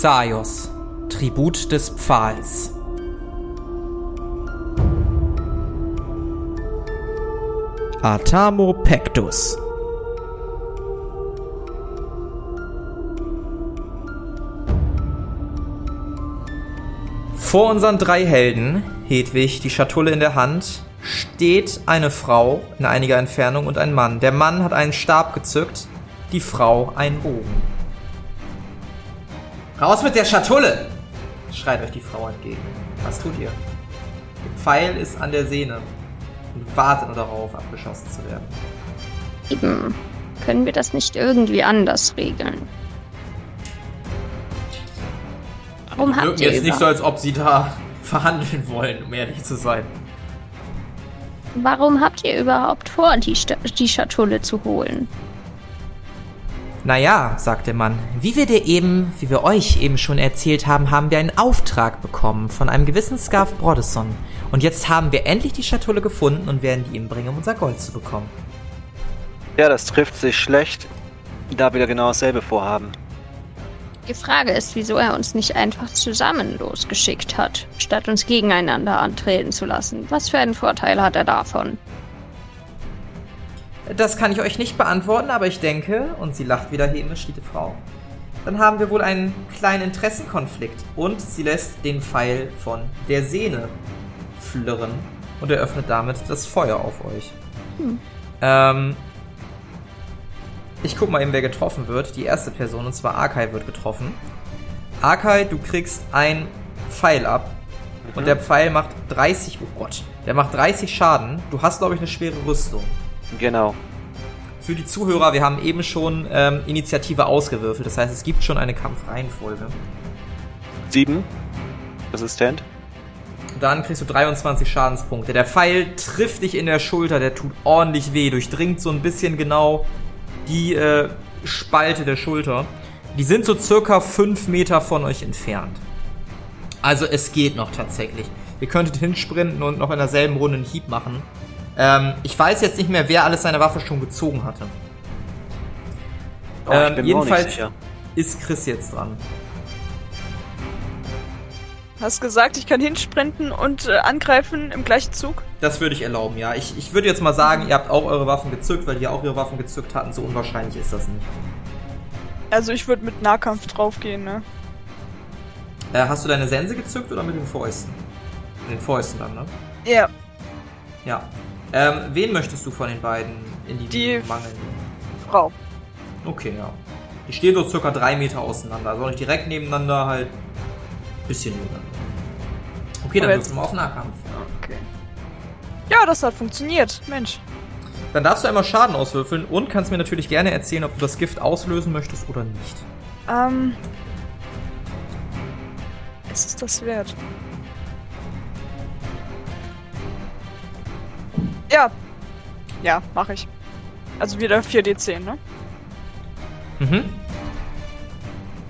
Xaios, Tribut des Pfahls. Atamo Pectus. Vor unseren drei Helden, Hedwig, die Schatulle in der Hand, steht eine Frau in einiger Entfernung und ein Mann. Der Mann hat einen Stab gezückt, die Frau einen Bogen. Raus mit der Schatulle! schreit euch die Frau entgegen. Was tut ihr? Der Pfeil ist an der Sehne und wartet nur darauf, abgeschossen zu werden. Eben. Können wir das nicht irgendwie anders regeln? Warum habt wirken ihr jetzt nicht so, über- als ob sie da verhandeln wollen, um ehrlich zu sein. Warum habt ihr überhaupt vor, die, Sta die Schatulle zu holen? Naja, sagt der Mann, wie wir dir eben, wie wir euch eben schon erzählt haben, haben wir einen Auftrag bekommen von einem gewissen Scarf Brodesson. Und jetzt haben wir endlich die Schatulle gefunden und werden die ihm bringen, um unser Gold zu bekommen. Ja, das trifft sich schlecht, da wir genau dasselbe vorhaben. Die Frage ist, wieso er uns nicht einfach zusammen losgeschickt hat, statt uns gegeneinander antreten zu lassen. Was für einen Vorteil hat er davon? Das kann ich euch nicht beantworten, aber ich denke, und sie lacht wieder hämisch, die Frau, dann haben wir wohl einen kleinen Interessenkonflikt. Und sie lässt den Pfeil von der Sehne flirren und eröffnet damit das Feuer auf euch. Ähm, ich guck mal eben, wer getroffen wird. Die erste Person, und zwar Arkai, wird getroffen. Arkai, du kriegst ein Pfeil ab. Und der Pfeil macht 30, oh Gott, der macht 30 Schaden. Du hast, glaube ich, eine schwere Rüstung. Genau. Für die Zuhörer, wir haben eben schon ähm, Initiative ausgewürfelt. Das heißt, es gibt schon eine Kampfreihenfolge. Sieben. Resistent. Dann kriegst du 23 Schadenspunkte. Der Pfeil trifft dich in der Schulter, der tut ordentlich weh, durchdringt so ein bisschen genau die äh, Spalte der Schulter. Die sind so circa 5 Meter von euch entfernt. Also es geht noch tatsächlich. Ihr könntet hinsprinten und noch in derselben Runde einen Hieb machen. Ähm, ich weiß jetzt nicht mehr, wer alles seine Waffe schon gezogen hatte. Oh, Ähm, jedenfalls ist Chris jetzt dran. Hast gesagt, ich kann hinsprinten und äh, angreifen im gleichen Zug? Das würde ich erlauben, ja. Ich, ich würde jetzt mal sagen, ihr habt auch eure Waffen gezückt, weil die auch ihre Waffen gezückt hatten. So unwahrscheinlich ist das nicht. Also ich würde mit Nahkampf draufgehen, ne? Äh, hast du deine Sense gezückt oder mit den Fäusten? Mit den Fäusten dann, ne? Ja, Ja. Ähm, wen möchtest du von den beiden in die, Die- Mangeln? Frau. Okay, ja. Die stehen so circa drei Meter auseinander. Also nicht direkt nebeneinander, halt bisschen nebeneinander. Okay, dann wirst du mal auf Nahkampf. Okay. Ja, das hat funktioniert. Mensch. Dann darfst du einmal Schaden auswürfeln und kannst mir natürlich gerne erzählen, ob du das Gift auslösen möchtest oder nicht. Ähm. Ist es das wert? Ja, mache ich. Also wieder 4d10, ne? Mhm.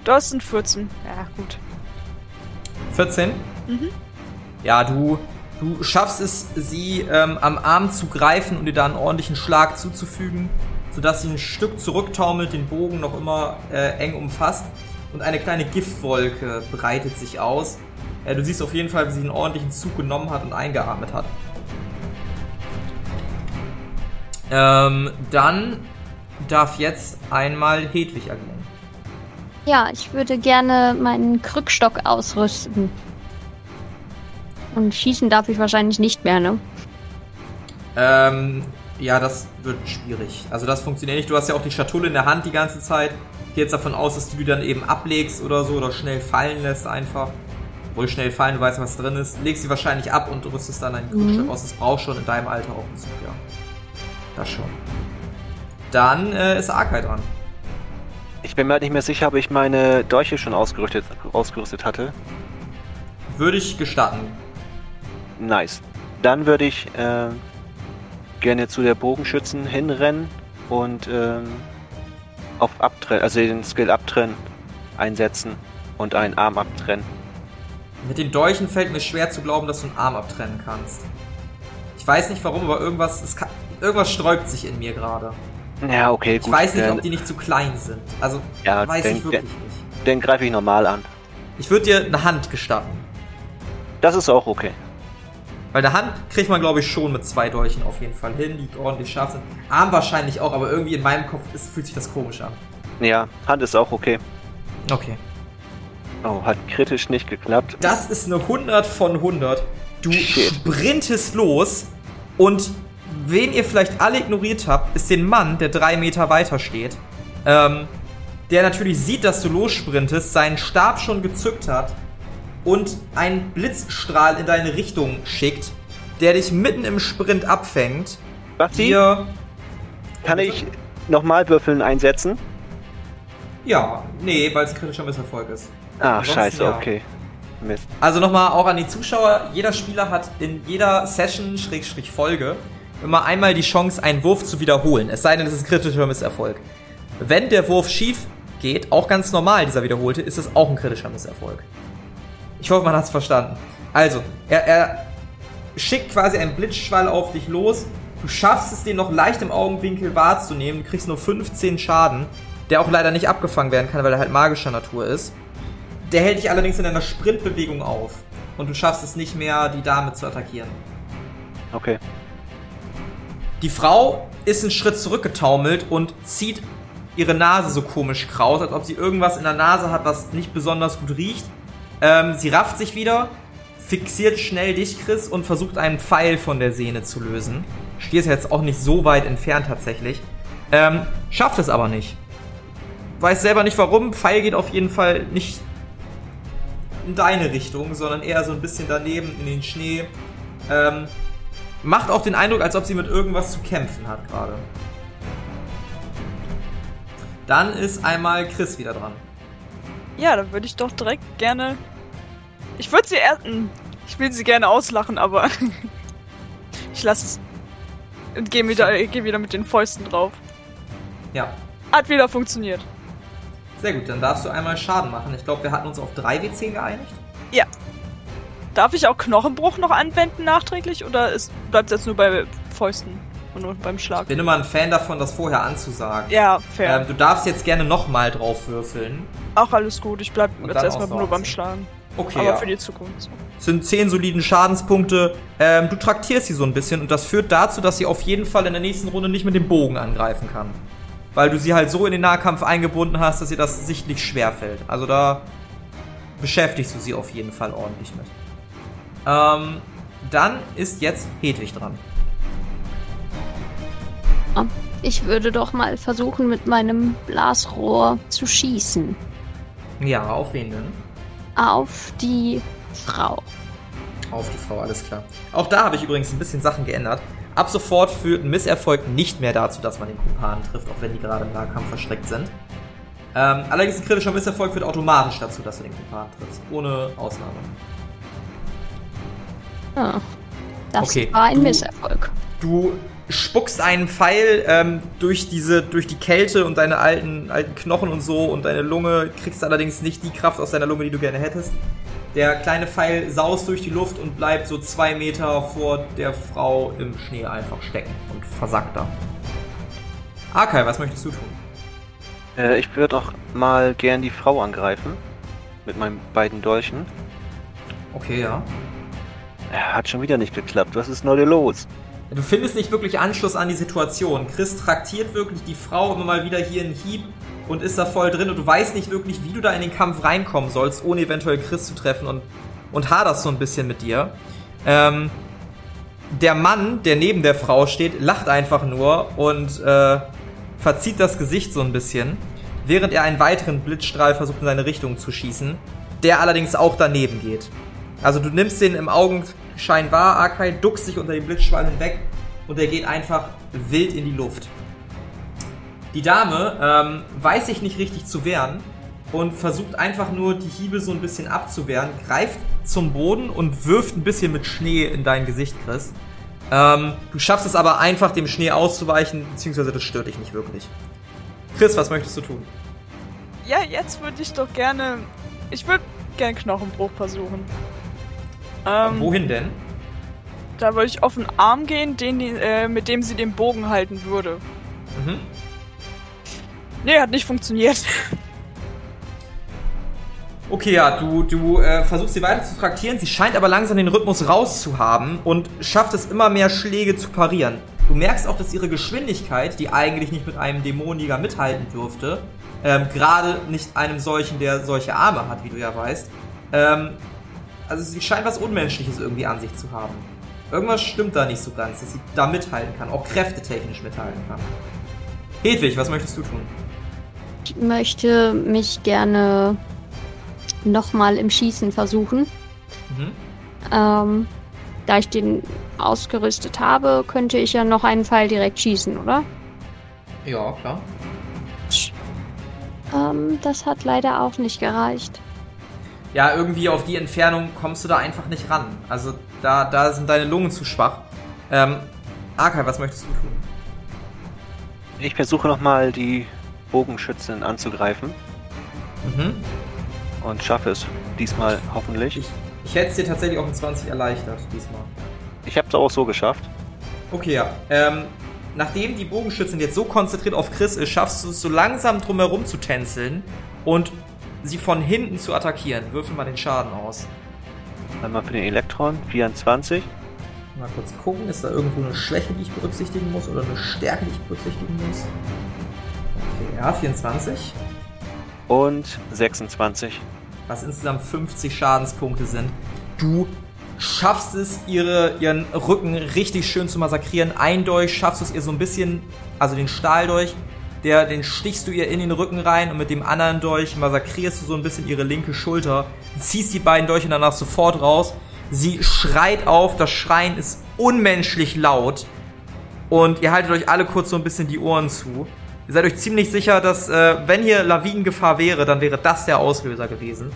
Das sind 14. Ja, gut. 14? Mhm. Ja, du, du schaffst es, sie ähm, am Arm zu greifen und ihr da einen ordentlichen Schlag zuzufügen, sodass sie ein Stück zurücktaumelt, den Bogen noch immer äh, eng umfasst und eine kleine Giftwolke breitet sich aus. Äh, du siehst auf jeden Fall, wie sie einen ordentlichen Zug genommen hat und eingeatmet hat. Ähm, dann darf jetzt einmal Hedwig agieren. Ja, ich würde gerne meinen Krückstock ausrüsten. Und schießen darf ich wahrscheinlich nicht mehr, ne? Ähm, ja, das wird schwierig. Also das funktioniert nicht. Du hast ja auch die Schatulle in der Hand die ganze Zeit. Ich gehe jetzt davon aus, dass du die dann eben ablegst oder so oder schnell fallen lässt einfach. Wohl schnell fallen, du weißt, was drin ist. Legst sie wahrscheinlich ab und rüstest dann einen Krückstock aus. Das brauchst schon in deinem Alter auch einen Zug, ja. Das schon. Dann äh, ist Arkai dran. Ich bin mir halt nicht mehr sicher, ob ich meine Dolche schon ausgerüstet, ausgerüstet hatte. Würde ich gestatten. Nice. Dann würde ich äh, gerne zu der Bogenschützen hinrennen und ähm, auf Abtrennen, also den Skill Abtrennen einsetzen und einen Arm abtrennen. Mit den Dolchen fällt mir schwer zu glauben, dass du einen Arm abtrennen kannst. Ich weiß nicht warum, aber irgendwas, es kann, irgendwas sträubt sich in mir gerade. Ja, okay, Ich gut. weiß nicht, ob die nicht zu klein sind. Also, Ja, weiß dann- ich wirklich nicht. dann greife ich normal an. Ich würde dir eine Hand gestatten. Das ist auch okay. Weil eine Hand kriegt man, glaube ich, schon mit zwei Dolchen auf jeden Fall hin, die ordentlich scharf sind. Arm wahrscheinlich auch, aber irgendwie in meinem Kopf ist, fühlt sich das komisch an. Ja, Hand ist auch okay. Okay. Oh, hat kritisch nicht geklappt. Das ist eine 100 von 100. Du Shit. sprintest los und wen ihr vielleicht alle ignoriert habt, ist den Mann, der drei Meter weiter steht. Ähm, der natürlich sieht, dass du lossprintest, seinen Stab schon gezückt hat und einen Blitzstrahl in deine Richtung schickt, der dich mitten im Sprint abfängt. Basti, Dir. kann ich nochmal Würfeln einsetzen? Ja, nee, weil es kritischer Misserfolg ist. Ah, Ansonsten scheiße, ja. okay. Mist. Also nochmal auch an die Zuschauer, jeder Spieler hat in jeder Session, Schrägstrich Folge, immer einmal die Chance, einen Wurf zu wiederholen. Es sei denn, es ist ein kritischer Misserfolg. Wenn der Wurf schief geht, auch ganz normal, dieser wiederholte, ist es auch ein kritischer Misserfolg. Ich hoffe, man hat es verstanden. Also, er, er schickt quasi einen Blitzschwall auf dich los. Du schaffst es, den noch leicht im Augenwinkel wahrzunehmen. Du kriegst nur 15 Schaden, der auch leider nicht abgefangen werden kann, weil er halt magischer Natur ist. Der hält dich allerdings in einer Sprintbewegung auf. Und du schaffst es nicht mehr, die Dame zu attackieren. Okay. Die Frau ist einen Schritt zurückgetaumelt und zieht ihre Nase so komisch kraus, als ob sie irgendwas in der Nase hat, was nicht besonders gut riecht. Ähm, sie rafft sich wieder, fixiert schnell dich, Chris, und versucht einen Pfeil von der Sehne zu lösen. Stehst jetzt auch nicht so weit entfernt tatsächlich. Ähm, schafft es aber nicht. Weiß selber nicht warum. Pfeil geht auf jeden Fall nicht in deine Richtung, sondern eher so ein bisschen daneben in den Schnee. Ähm, macht auch den Eindruck, als ob sie mit irgendwas zu kämpfen hat gerade. Dann ist einmal Chris wieder dran. Ja, dann würde ich doch direkt gerne. Ich würde sie erst. hm, Ich will sie gerne auslachen, aber. ich lasse es. Und gehe wieder, geh wieder mit den Fäusten drauf. Ja, Hat wieder funktioniert. sehr gut. Dann darfst du einmal Schaden machen. Ich glaube, wir hatten uns auf 3 W10 geeinigt. Ja. Darf ich auch Knochenbruch noch anwenden nachträglich oder bleibt es jetzt nur bei Fäusten und nur beim Schlag? Bin immer ein Fan davon, das vorher anzusagen. Ja, fair. Ähm, du darfst jetzt gerne nochmal drauf würfeln. auch alles gut. Ich bleib Und jetzt erstmal nur beim. Schlagen. Okay, Aber ja. für die Zukunft. Es sind 10 soliden Schadenspunkte. Ähm, du traktierst sie so ein bisschen und das führt dazu, dass sie auf jeden Fall in der nächsten Runde nicht mit dem Bogen angreifen kann. Weil du sie halt so in den Nahkampf eingebunden hast, dass ihr das sichtlich schwer fällt. Also da beschäftigst du sie auf jeden Fall ordentlich mit. Ähm, dann ist jetzt Hedwig dran. Ich würde doch mal versuchen, mit meinem Blasrohr zu schießen. Ja, auf wen denn? Auf die Frau. Auf die Frau, alles klar. Auch da habe ich übrigens ein bisschen Sachen geändert. Ab sofort führt ein Misserfolg nicht mehr dazu, dass man den Kumpanen trifft, auch wenn die gerade im Nahkampf verschreckt sind. Ähm, allerdings ein kritischer Misserfolg führt automatisch dazu, dass du den Kumpanen triffst. Ohne Ausnahme. Ah, das Okay, war ein du- Misserfolg. Du spuckst einen Pfeil ähm, durch diese, durch die Kälte und deine alten, alten Knochen und so und deine Lunge, kriegst allerdings nicht die Kraft aus deiner Lunge, die du gerne hättest. Der kleine Pfeil saust durch die Luft und bleibt so zwei Meter vor der Frau im Schnee einfach stecken und versackt da. Arkai, was möchtest du tun? Äh, ich würde auch mal gern die Frau angreifen. Mit meinen beiden Dolchen. Okay, ja. Hat schon wieder nicht geklappt. Was ist nur los? Du findest nicht wirklich Anschluss an die Situation. Chris traktiert wirklich die Frau immer mal wieder hier einen Hieb und ist da voll drin und du weißt nicht wirklich, wie du da in den Kampf reinkommen sollst, ohne eventuell Chris zu treffen und, und haderst so ein bisschen mit dir. Ähm, der Mann, der neben der Frau steht, lacht einfach nur und äh, verzieht das Gesicht so ein bisschen, während er einen weiteren Blitzstrahl versucht in seine Richtung zu schießen, der allerdings auch daneben geht. Also du nimmst den im Augenschein wahr, Arkai, duckst dich unter den Blitzschwall hinweg und er geht einfach wild in die Luft. Die Dame ähm, weiß sich nicht richtig zu wehren und versucht einfach nur die Hiebe so ein bisschen abzuwehren, greift zum Boden und wirft ein bisschen mit Schnee in dein Gesicht, Chris. Ähm, du schaffst es aber einfach, dem Schnee auszuweichen, beziehungsweise das stört dich nicht wirklich. Chris, was möchtest du tun? Ja, jetzt würde ich doch gerne. Ich würde gern Knochenbruch versuchen. Ähm, Wohin denn? Da würde ich auf den Arm gehen, den, äh, mit dem sie den Bogen halten würde. Mhm. Nee, hat nicht funktioniert. Okay, ja, du, du äh, versuchst sie weiter zu traktieren. Sie scheint aber langsam den Rhythmus rauszuhaben und schafft es immer mehr Schläge zu parieren. Du merkst auch, dass ihre Geschwindigkeit, die eigentlich nicht mit einem Dämonenjäger mithalten dürfte, ähm, gerade nicht einem solchen, der solche Arme hat, wie du ja weißt, ähm, also sie scheint was Unmenschliches irgendwie an sich zu haben. Irgendwas stimmt da nicht so ganz, dass sie da mithalten kann, auch kräftetechnisch mithalten kann. Hedwig, was möchtest du tun? Ich möchte mich gerne nochmal im Schießen versuchen. Mhm. Ähm, da ich den ausgerüstet habe, könnte ich ja noch einen Pfeil direkt schießen, oder? Ja, klar. Ähm, das hat leider auch nicht gereicht. Ja, irgendwie auf die Entfernung kommst du da einfach nicht ran. Also da, da sind deine Lungen zu schwach. Ähm, Arkai, was möchtest du tun? Ich versuche nochmal die Bogenschützen anzugreifen Mhm. und schaffe es diesmal hoffentlich. Ich, ich hätte es dir tatsächlich auf ein 20 erleichtert diesmal. Ich habe es auch so geschafft. Okay, ja. Ähm, nachdem die Bogenschützin jetzt so konzentriert auf Chris ist, schaffst du es so langsam drumherum zu tänzeln und sie von hinten zu attackieren. Würfel mal den Schaden aus. Einmal für den Elektron, 24. Mal kurz gucken, ist da irgendwo eine Schwäche, die ich berücksichtigen muss oder eine Stärke, die ich berücksichtigen muss? Okay, ja, 24. und 26. was insgesamt 50 Schadenspunkte sind. Du schaffst es, ihre, ihren Rücken richtig schön zu massakrieren. Ein Dolch schaffst du es ihr so ein bisschen, also den Stahldolch, der, den stichst du ihr in den Rücken rein und mit dem anderen Dolch massakrierst du so ein bisschen ihre linke Schulter, ziehst die beiden Dolche danach sofort raus. Sie schreit auf, das Schreien ist unmenschlich laut und ihr haltet euch alle kurz so ein bisschen die Ohren zu. Ihr seid euch ziemlich sicher, dass äh, wenn hier Lawinengefahr wäre, dann wäre das der Auslöser gewesen.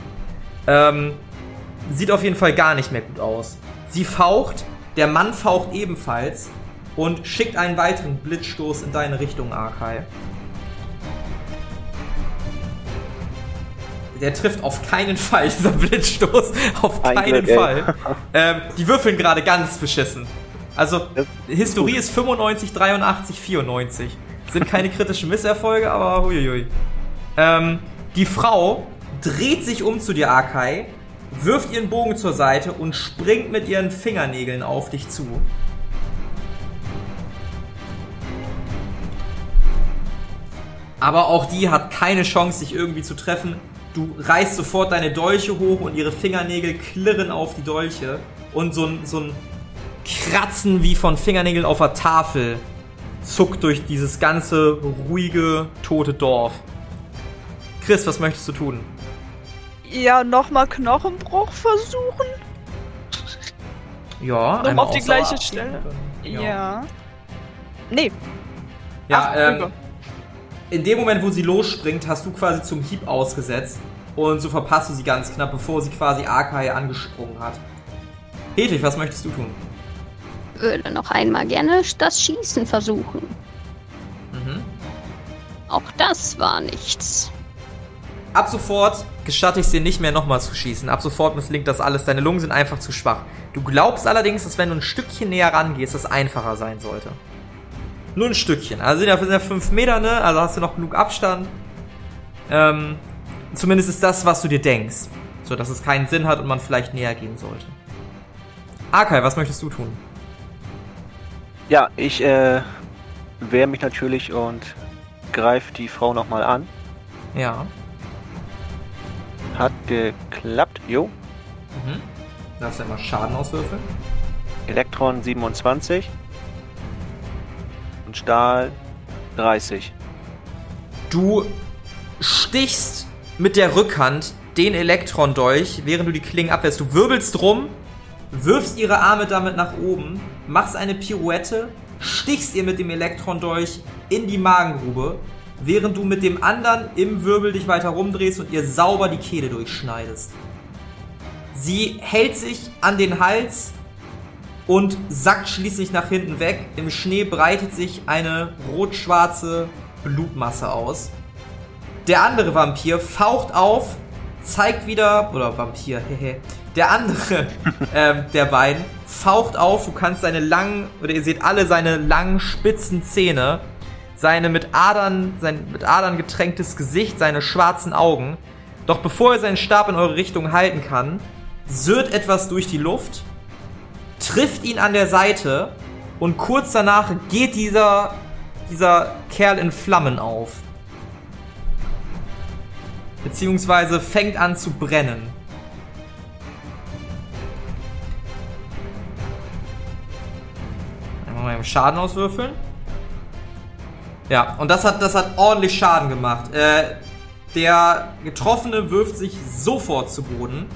Ähm, sieht auf jeden Fall gar nicht mehr gut aus. Sie faucht, der Mann faucht ebenfalls und schickt einen weiteren Blitzstoß in deine Richtung, Arkai. Der trifft auf keinen Fall, dieser Blitzstoß. Auf Ein keinen Glück. Fall. Ähm, die würfeln gerade ganz beschissen. Also, Das Historie ist 95, 83, 94. Sind keine kritischen Misserfolge, aber huiuiui. Ähm, die Frau dreht sich um zu dir, Akai, wirft ihren Bogen zur Seite und springt mit ihren Fingernägeln auf dich zu. Aber auch die hat keine Chance, dich irgendwie zu treffen. Du reißt sofort deine Dolche hoch und ihre Fingernägel klirren auf die Dolche. Und so ein, so ein Kratzen wie von Fingernägeln auf der Tafel zuckt durch dieses ganze ruhige, tote Dorf. Chris, was möchtest du tun? Ja, nochmal Knochenbruch versuchen? Ja, Nochmal auf die gleiche Stelle? dann- Ja. Nee. Ja, Ach, ähm. In dem Moment, wo sie losspringt, hast du quasi zum Hieb ausgesetzt. Und so verpasst du sie ganz knapp, bevor sie quasi Arkai angesprungen hat. Hedwig, was möchtest du tun? Würde noch einmal gerne das Schießen versuchen. Mhm. Auch das war nichts. Ab sofort gestatte ich es dir nicht mehr nochmal zu schießen. Ab sofort misslingt das alles. Deine Lungen sind einfach zu schwach. Du glaubst allerdings, dass wenn du ein Stückchen näher rangehst, das einfacher sein sollte. Nur ein Stückchen. Also sind ja, sind ja fünf Meter, ne? Also hast du noch genug Abstand. Ähm, zumindest ist das, was du dir denkst. So, dass es keinen Sinn hat und man vielleicht näher gehen sollte. Arkai, was möchtest du tun? Ja, ich äh, wehre mich natürlich und greife die Frau nochmal an. Ja. Hat geklappt. Jo. Mhm. Darfst du ja mal Schaden auswürfeln? Elektron 27. Und Stahl 30. Du stichst mit der Rückhand den Elektron-Dolch, während du die Klingen abwehrst. Du wirbelst rum, wirfst ihre Arme damit nach oben, machst eine Pirouette, stichst ihr mit dem Elektron-Dolch in die Magengrube, während du mit dem anderen im Wirbel dich weiter rumdrehst und ihr sauber die Kehle durchschneidest. Sie hält sich an den Hals und sackt schließlich nach hinten weg. Im Schnee breitet sich eine rot-schwarze Blutmasse aus. Der andere Vampir faucht auf, zeigt wieder, oder Vampir, hehe. Der andere ähm, der beiden faucht auf, du kannst seine langen, oder ihr seht alle seine langen, spitzen Zähne, seine mit Adern, sein mit Adern getränktes Gesicht, seine schwarzen Augen. Doch bevor er seinen Stab in eure Richtung halten kann, sirrt etwas durch die Luft, trifft ihn an der Seite und kurz danach geht dieser, dieser Kerl in Flammen auf. Beziehungsweise fängt an zu brennen. Einmal mal Schaden auswürfeln. Ja, und das hat, das hat ordentlich Schaden gemacht. Äh, der Getroffene wirft sich sofort zu Boden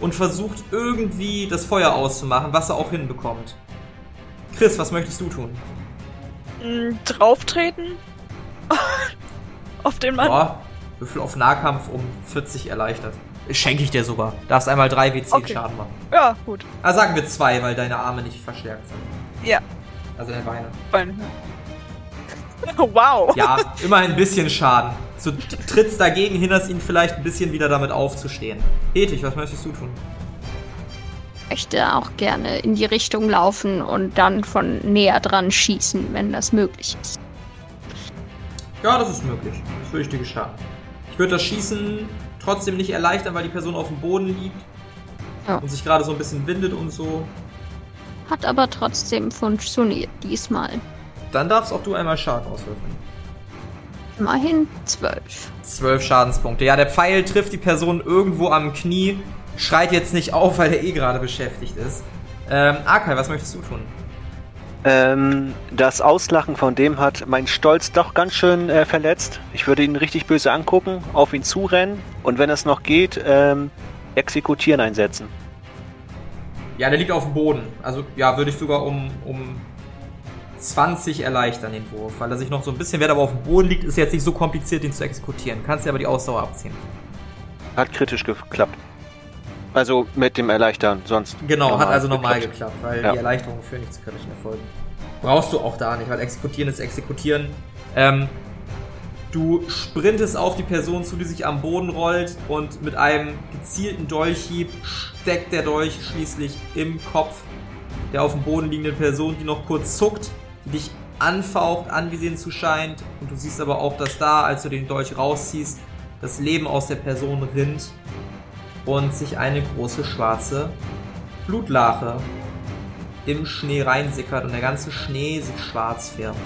und versucht irgendwie das Feuer auszumachen, was er auch hinbekommt. Chris, was möchtest du tun? Mm, Drauftreten? Auf den Mann? Boah, Würfel auf Nahkampf um 40 erleichtert. Schenke ich dir sogar. Darfst einmal 3 W10 Okay. Schaden machen. Ja, gut. Ah, sagen wir 2, weil deine Arme nicht verstärkt sind. Ja, Also deine Beine. Bein. Wow. Ja, immerhin ein bisschen Schaden. So trittst dagegen, hinderst ihn vielleicht ein bisschen wieder damit aufzustehen. Ethik, was möchtest du tun? möchte auch gerne in die Richtung laufen und dann von näher dran schießen, wenn das möglich ist. Ja, das ist möglich. Das würde ich dir gestatten. Ich würde das Schießen trotzdem nicht erleichtern, weil die Person auf dem Boden liegt Ja. und sich gerade so ein bisschen windet und so. Hat aber trotzdem funktioniert diesmal. Dann darfst auch du einmal Schaden auswürfeln. Immerhin zwölf. Zwölf Schadenspunkte. Ja, der Pfeil trifft die Person irgendwo am Knie, schreit jetzt nicht auf, weil er eh gerade beschäftigt ist. Ähm, Arkai, was möchtest du tun? Ähm, das Auslachen von dem hat meinen Stolz doch ganz schön äh, verletzt. Ich würde ihn richtig böse angucken, auf ihn zurennen und wenn es noch geht, ähm, exekutieren einsetzen. Ja, der liegt auf dem Boden. Also, ja, würde ich sogar um, um 20 erleichtern, den Wurf. Weil er sich noch so ein bisschen, wer aber auf dem Boden liegt, ist jetzt nicht so kompliziert, den zu exekutieren. Kannst dir aber die Ausdauer abziehen. Hat kritisch geklappt. Also mit dem Erleichtern, sonst. Genau, hat also normal geklappt. geklappt, weil Ja. die Erleichterungen führen nicht zu kritischen Erfolgen. Brauchst du auch da nicht, weil exekutieren ist exekutieren. Ähm, du sprintest auf die Person zu, die sich am Boden rollt und mit einem gezielten Dolchhieb steckt der Dolch schließlich im Kopf der auf dem Boden liegenden Person, die noch kurz zuckt, dich anfaucht, angesehen zu scheint. Und du siehst aber auch, dass da, als du den Dolch rausziehst, das Leben aus der Person rinnt und sich eine große schwarze Blutlache im Schnee reinsickert und der ganze Schnee sich schwarz färbt.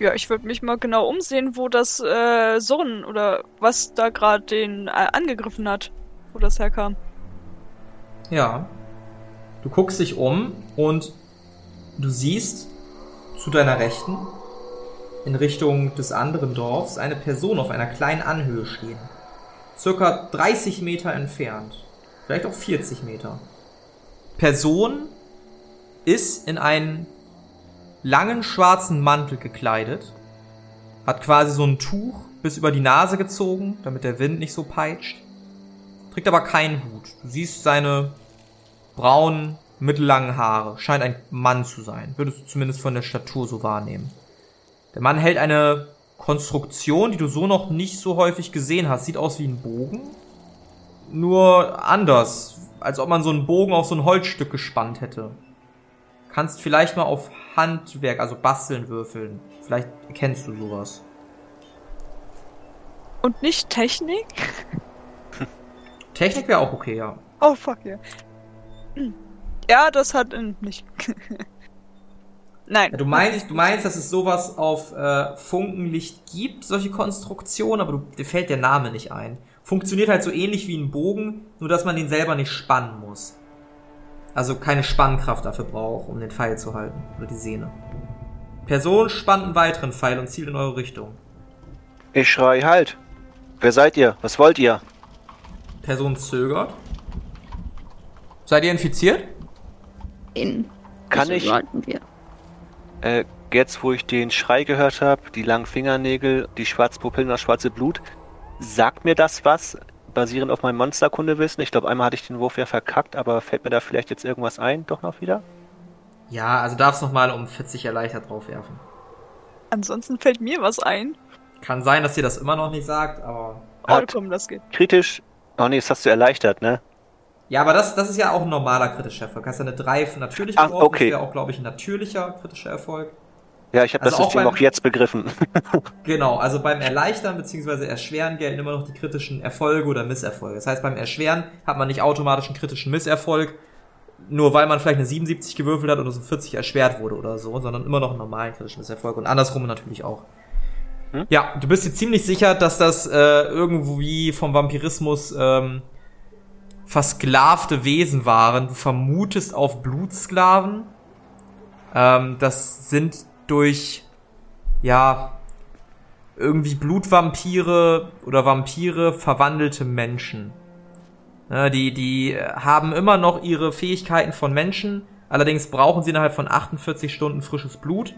Ja, ich würde mich mal genau umsehen, wo das äh, Sohn oder was da gerade den äh, angegriffen hat, wo das herkam. Ja. Du guckst dich um und du siehst zu deiner Rechten in Richtung des anderen Dorfs eine Person auf einer kleinen Anhöhe stehen. Circa 30 Meter entfernt. Vielleicht auch 40 Meter. Person ist in einen langen schwarzen Mantel gekleidet, hat quasi so ein Tuch bis über die Nase gezogen, damit der Wind nicht so peitscht, trägt aber keinen Hut. Du siehst seine braunen, mittellangen Haare, scheint ein Mann zu sein, würdest du zumindest von der Statur so wahrnehmen. Der Mann hält eine Konstruktion, die du so noch nicht so häufig gesehen hast, sieht aus wie ein Bogen, nur anders, als ob man so einen Bogen auf so ein Holzstück gespannt hätte. Kannst vielleicht mal auf Handwerk, also basteln würfeln. Vielleicht kennst du sowas. Und nicht Technik? Technik wäre auch okay, ja. Oh, fuck yeah. Hm. Ja, das hat äh, nicht. Nein. Ja, du meinst, du meinst, dass es sowas auf äh, Funkenlicht gibt, solche Konstruktionen, aber du, dir fällt der Name nicht ein. Funktioniert halt so ähnlich wie ein Bogen, nur dass man den selber nicht spannen muss. Also keine Spannkraft dafür braucht, um den Pfeil zu halten. Oder die Sehne. Person spannt einen weiteren Pfeil und zielt in eure Richtung. Ich schrei halt. Wer seid ihr? Was wollt ihr? Person zögert. Seid ihr infiziert? In. Kann Wieso ich, wir. äh, jetzt wo ich den Schrei gehört habe, die langen Fingernägel, die schwarzen Pupillen, das schwarze Blut, sagt mir das was? Basierend auf meinem Monsterkundewissen. Ich glaube, einmal hatte ich den Wurf ja verkackt, aber fällt mir da vielleicht jetzt irgendwas ein? Doch noch wieder? Ja, also darfst noch mal um 40 erleichtert draufwerfen. Ansonsten fällt mir was ein. Kann sein, dass ihr das immer noch nicht sagt, aber Oh, komm, das geht. Kritisch. Oh nee, das hast du erleichtert, ne? Ja, aber das, das ist ja auch ein normaler kritischer Erfolg. Hast ja eine 3 für natürlich Ach, geworfen, okay. das wäre auch, glaube ich, ein natürlicher kritischer Erfolg. Ja, ich habe Also das auch System beim- auch jetzt begriffen. Genau, also beim Erleichtern bzw. Erschweren gelten immer noch die kritischen Erfolge oder Misserfolge. Das heißt, beim Erschweren hat man nicht automatisch einen kritischen Misserfolg, nur weil man vielleicht eine 77 gewürfelt hat und es um 40 erschwert wurde oder so, sondern immer noch einen normalen kritischen Misserfolg und andersrum natürlich auch. Hm? Ja, du bist dir ziemlich sicher, dass das äh, irgendwie vom Vampirismus ähm, versklavte Wesen waren. Du vermutest auf Blutsklaven. Ähm, das sind durch, ja, irgendwie Blutvampire oder Vampire verwandelte Menschen. Ne, die, die haben immer noch ihre Fähigkeiten von Menschen, allerdings brauchen sie innerhalb von 48 Stunden frisches Blut.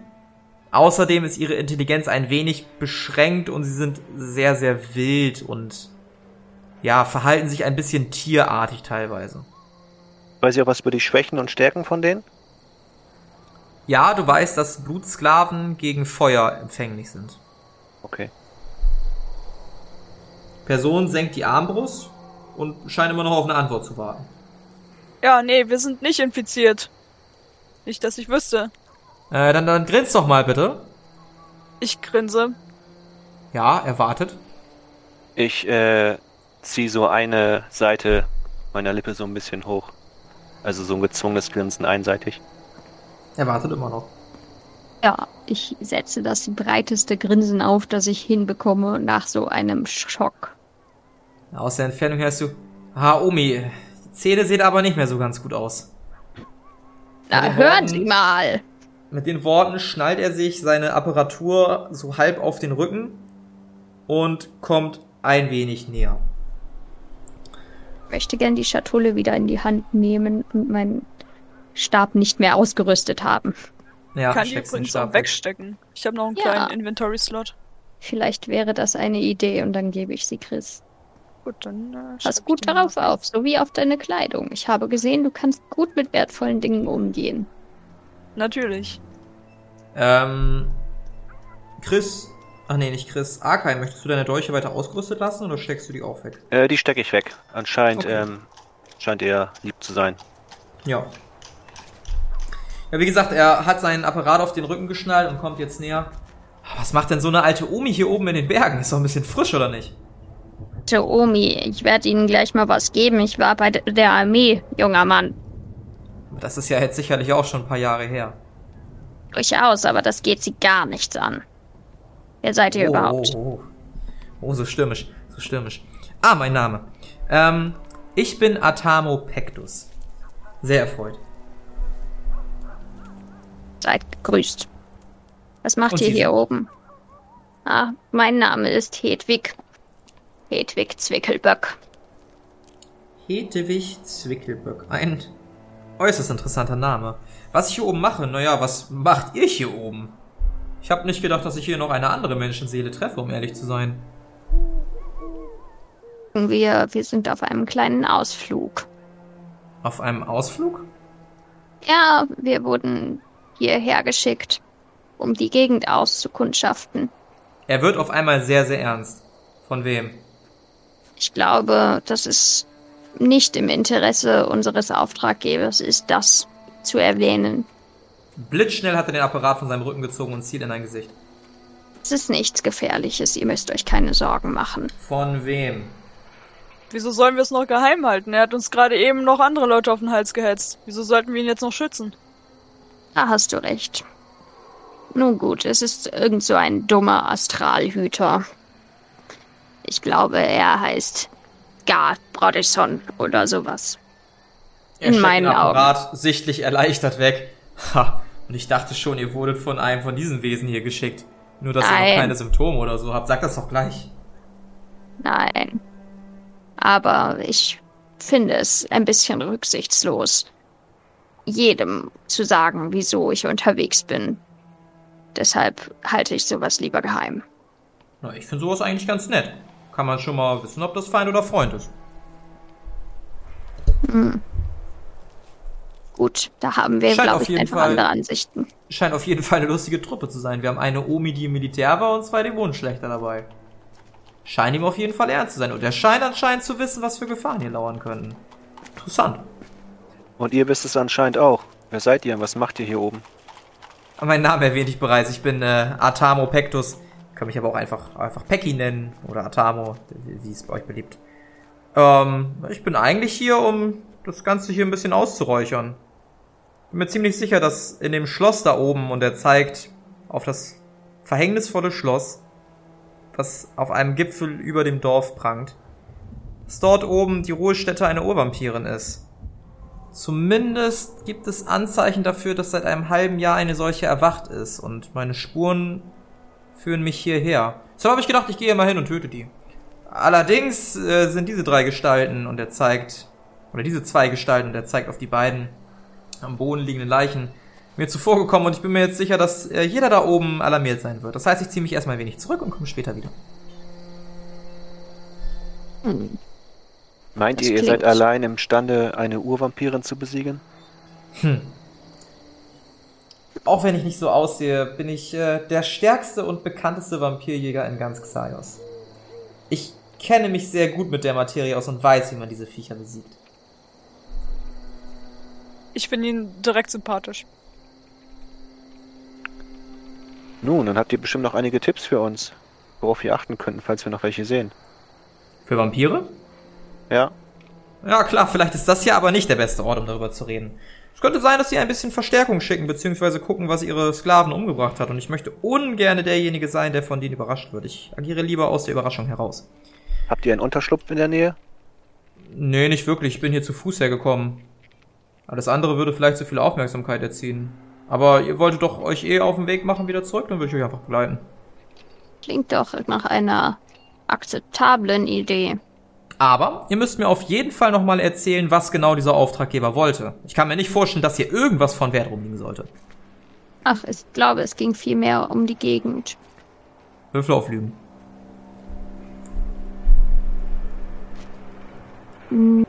Außerdem ist ihre Intelligenz ein wenig beschränkt und sie sind sehr, sehr wild und ja, verhalten sich ein bisschen tierartig teilweise. Weiß ich auch was über die Schwächen und Stärken von denen? Ja, du weißt, dass Blutsklaven gegen Feuer empfänglich sind. Okay. Person senkt die Armbrust und scheint immer noch auf eine Antwort zu warten. Ja, nee, wir sind nicht infiziert. Nicht, dass ich wüsste. Äh, dann, dann grinst doch mal bitte. Ich grinse. Ja, er wartet. Ich äh, ziehe so eine Seite meiner Lippe so ein bisschen hoch. Also so ein gezwungenes Grinsen einseitig. Er wartet immer noch. Ja, ich setze das breiteste Grinsen auf, das ich hinbekomme nach so einem Schock. Aus der Entfernung hörst du, ah, Omi, die Zähne sehen aber nicht mehr so ganz gut aus. Na, hören Sie mal! Mit den Worten schnallt er sich seine Apparatur so halb auf den Rücken und kommt ein wenig näher. Ich möchte gern die Schatulle wieder in die Hand nehmen und meinen Stab nicht mehr ausgerüstet haben. Ja, kann die übrigens Stab auch weg. wegstecken. Ich habe noch einen Ja. kleinen Inventory-Slot. Vielleicht wäre das eine Idee und dann gebe ich sie Chris. Gut, dann. Äh, Pass gut darauf auf, so wie auf deine Kleidung. Ich habe gesehen, du kannst gut mit wertvollen Dingen umgehen. Natürlich. Ähm, Chris, ach nee, nicht Chris, Arkai, möchtest du deine Dolche weiter ausgerüstet lassen oder steckst du die auch weg? Äh, die stecke ich weg. Anscheinend Okay. ähm, scheint er lieb zu sein. Ja. Ja, wie gesagt, er hat seinen Apparat auf den Rücken geschnallt und kommt jetzt näher. Was macht denn so eine alte Omi hier oben in den Bergen? Ist doch ein bisschen frisch, oder nicht? Tja, Omi, ich werde Ihnen gleich mal was geben. Ich war bei de- der Armee, junger Mann. Das ist ja jetzt sicherlich auch schon ein paar Jahre her. Durchaus, aber das geht Sie gar nichts an. Wer seid ihr oh, überhaupt? Oh, oh. oh, so stürmisch, so stürmisch. Ah, mein Name. Ähm, ich bin Atamo Pectus. Sehr erfreut. Seid gegrüßt. Was macht Und ihr hier oben? Ah, mein Name ist Hedwig. Hedwig Zwickelböck. Hedwig Zwickelböck. Ein äußerst interessanter Name. Was ich hier oben mache, naja, was macht ihr hier oben? Ich habe nicht gedacht, dass ich hier noch eine andere Menschenseele treffe, um ehrlich zu sein. Wir, wir sind auf einem kleinen Ausflug. Auf einem Ausflug? Ja, wir wurden hierher geschickt, um die Gegend auszukundschaften. Er wird auf einmal sehr, sehr ernst. Von wem? Ich glaube, dass es nicht im Interesse unseres Auftraggebers ist, das zu erwähnen. Blitzschnell hat er den Apparat von seinem Rücken gezogen und zielt in dein Gesicht. Es ist nichts Gefährliches, ihr müsst euch keine Sorgen machen. Von wem? Wieso sollen wir es noch geheim halten? Er hat uns gerade eben noch andere Leute auf den Hals gehetzt. Wieso sollten wir ihn jetzt noch schützen? Da hast du recht. Nun gut, es ist irgend so ein dummer Astralhüter. Ich glaube, er heißt Gar Brodesson oder sowas. Er In meinen den Apparat sichtlich erleichtert weg. Ha, und ich dachte schon, ihr wurdet von einem von diesen Wesen hier geschickt. Nur, dass ihr Nein. noch keine Symptome oder so habt. Sagt das doch gleich. Nein. Aber ich finde es ein bisschen rücksichtslos, jedem zu sagen, wieso ich unterwegs bin. Deshalb halte ich sowas lieber geheim. Na, ich finde sowas eigentlich ganz nett. Kann man schon mal wissen, ob das Feind oder Freund ist. Gut, da haben wir, glaube auf ich, jeden einfach Fall- andere Ansichten. Scheint auf jeden Fall eine lustige Truppe zu sein. Wir haben eine Omi, die im Militär war und zwei Dämonenschlechter dabei. Scheint ihm auf jeden Fall ernst zu sein. Und er scheint anscheinend zu wissen, was für Gefahren hier lauern könnten. Interessant. Und ihr wisst es anscheinend auch. Wer seid ihr und was macht ihr hier oben? Mein Name erwähnte ich bereits. Ich bin äh, Atamo Pectus. Kann mich aber auch einfach, einfach Pecky nennen. Oder Atamo, wie es bei euch beliebt. Ähm, ich bin eigentlich hier, um das Ganze hier ein bisschen auszuräuchern. Bin mir ziemlich sicher, dass in dem Schloss da oben, und er zeigt auf das verhängnisvolle Schloss, was auf einem Gipfel über dem Dorf prangt, dass dort oben die Ruhestätte einer Urvampirin ist. Zumindest gibt es Anzeichen dafür, dass seit einem halben Jahr eine solche erwacht ist und meine Spuren führen mich hierher. So habe ich gedacht, ich gehe mal hin und töte die. Allerdings äh, sind diese drei Gestalten und er zeigt, oder diese zwei Gestalten und er zeigt auf die beiden am Boden liegenden Leichen mir zuvorgekommen und ich bin mir jetzt sicher, dass äh, jeder da oben alarmiert sein wird. Das heißt, ich ziehe mich erstmal ein wenig zurück und komme später wieder. Hm. Meint Das ihr, ihr seid allein imstande, eine Urvampirin zu besiegen? Hm. Auch wenn ich nicht so aussehe, bin ich äh, der stärkste und bekannteste Vampirjäger in ganz Xaios. Ich kenne mich sehr gut mit der Materie aus und weiß, wie man diese Viecher besiegt. Ich finde ihn direkt sympathisch. Nun, dann habt ihr bestimmt noch einige Tipps für uns, worauf wir achten könnten, falls wir noch welche sehen. Für Vampire? Ja, Ja, klar, vielleicht ist das ja aber nicht der beste Ort, um darüber zu reden. Es könnte sein, dass sie ein bisschen Verstärkung schicken, beziehungsweise gucken, was ihre Sklaven umgebracht hat. Und ich möchte ungern derjenige sein, der von denen überrascht wird. Ich agiere lieber aus der Überraschung heraus. habt ihr einen Unterschlupf in der Nähe? Nee, nicht wirklich. Ich bin hier zu Fuß hergekommen. Alles andere würde vielleicht zu viel Aufmerksamkeit erziehen. Aber ihr wolltet doch euch eh auf den Weg machen wieder zurück, dann würde ich euch einfach begleiten. Klingt doch nach einer akzeptablen Idee. Aber ihr müsst mir auf jeden Fall nochmal erzählen, was genau dieser Auftraggeber wollte. Ich kann mir nicht vorstellen, dass hier irgendwas von Wert rumliegen sollte. Ach, ich glaube, es ging vielmehr um die Gegend. Würfel auf Lügen. Hm,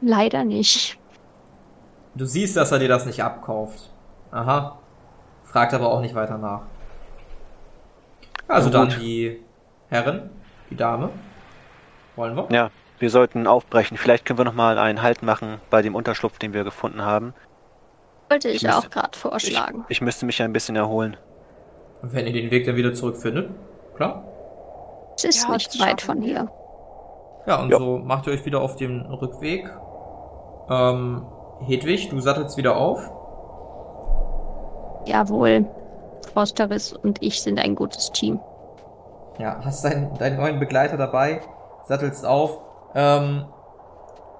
leider nicht. Du siehst, dass er dir das nicht abkauft. Aha. Fragt aber auch nicht weiter nach. Also Na dann die Herren, die Dame. Wollen wir? Ja, wir sollten aufbrechen. Vielleicht können wir noch mal einen Halt machen bei dem Unterschlupf, den wir gefunden haben. Wollte ich, Ich auch müsste- gerade Ich, vorschlagen. ich müsste mich ein bisschen erholen. Und wenn ihr den Weg dann wieder zurückfindet, klar. Es ist Ja, nicht weit von hier. Ja, und Ja. so macht ihr euch wieder auf den Rückweg. Ähm, Hedwig, du sattelst wieder auf. Jawohl. Fosteris und ich sind ein gutes Team. Ja, hast deinen, deinen neuen Begleiter dabei, sattelst auf. Ähm,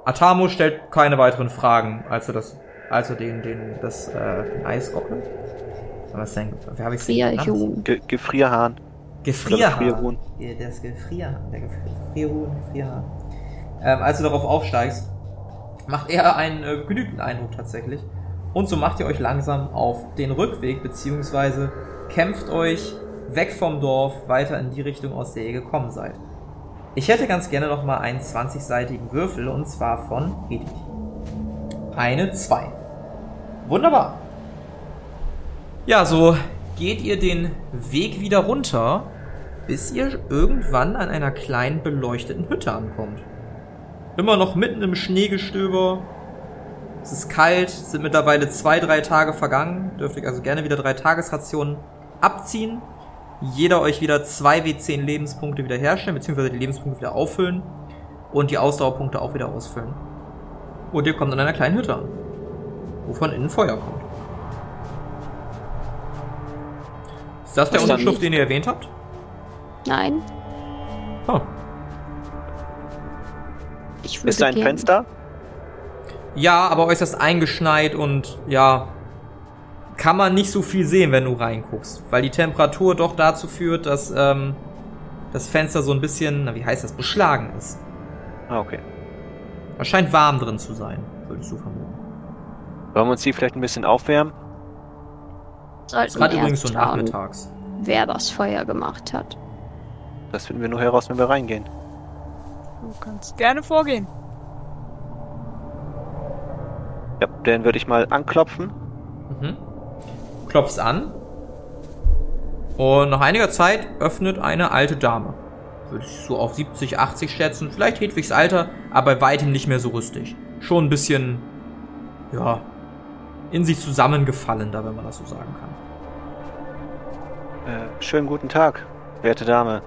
Atamo stellt keine weiteren Fragen, als er das, als er den, den, das, äh, Eisgoblin? Was denn? Wie habe ich Frierhuhn. Ge Gefrierhahn. Gefrierhahn. Gefrierhuhn. Ja, Das Gefrierhahn. Der Gefri- Gefrierhuhn, Gefrierhahn. Ähm, als du darauf aufsteigst, macht er einen äh, genügenden Eindruck tatsächlich. Und so macht ihr euch langsam auf den Rückweg, beziehungsweise kämpft euch weg vom Dorf weiter in die Richtung, aus der ihr gekommen seid. Ich hätte ganz gerne noch mal einen 20-seitigen Würfel, und zwar von Hedwig. Eine 2. Wunderbar. Ja, so geht ihr den Weg wieder runter, bis ihr irgendwann an einer kleinen beleuchteten Hütte ankommt. Immer noch mitten im Schneegestöber. Es ist kalt, sind mittlerweile zwei, drei Tage vergangen. Dürft ihr also gerne wieder drei Tagesrationen abziehen. Jeder euch wieder zwei W10 Lebenspunkte wieder herstellen, beziehungsweise die Lebenspunkte wieder auffüllen und die Ausdauerpunkte auch wieder ausfüllen. Und ihr kommt an einer kleinen Hütte an, wo von innen Feuer kommt. Ist das der Unterschlupf, den ihr erwähnt habt? Nein, Oh. ich würde Ist da ein gern- Fenster? Ja, aber äußerst eingeschneit und ja, kann man nicht so viel sehen, wenn du reinguckst, weil die Temperatur doch dazu führt, dass ähm, das Fenster so ein bisschen, na, wie heißt das, beschlagen ist. Ah, okay. Es scheint warm drin zu sein, würdest du vermuten. Wollen wir uns die vielleicht ein bisschen aufwärmen? Sollten Gerade übrigens so nachmittags. wer das Feuer gemacht hat. Das finden wir nur heraus, wenn wir reingehen. Du kannst gerne vorgehen. Ja, dann würde ich mal anklopfen. Mhm. Klopfst an. Und nach einiger Zeit öffnet eine alte Dame. Würde ich so auf 70, 80 schätzen. Vielleicht Hedwigs Alter, aber bei weitem nicht mehr so rüstig. Schon ein bisschen, ja, in sich zusammengefallen, da wenn man das so sagen kann. Äh, schönen guten Tag, werte Dame.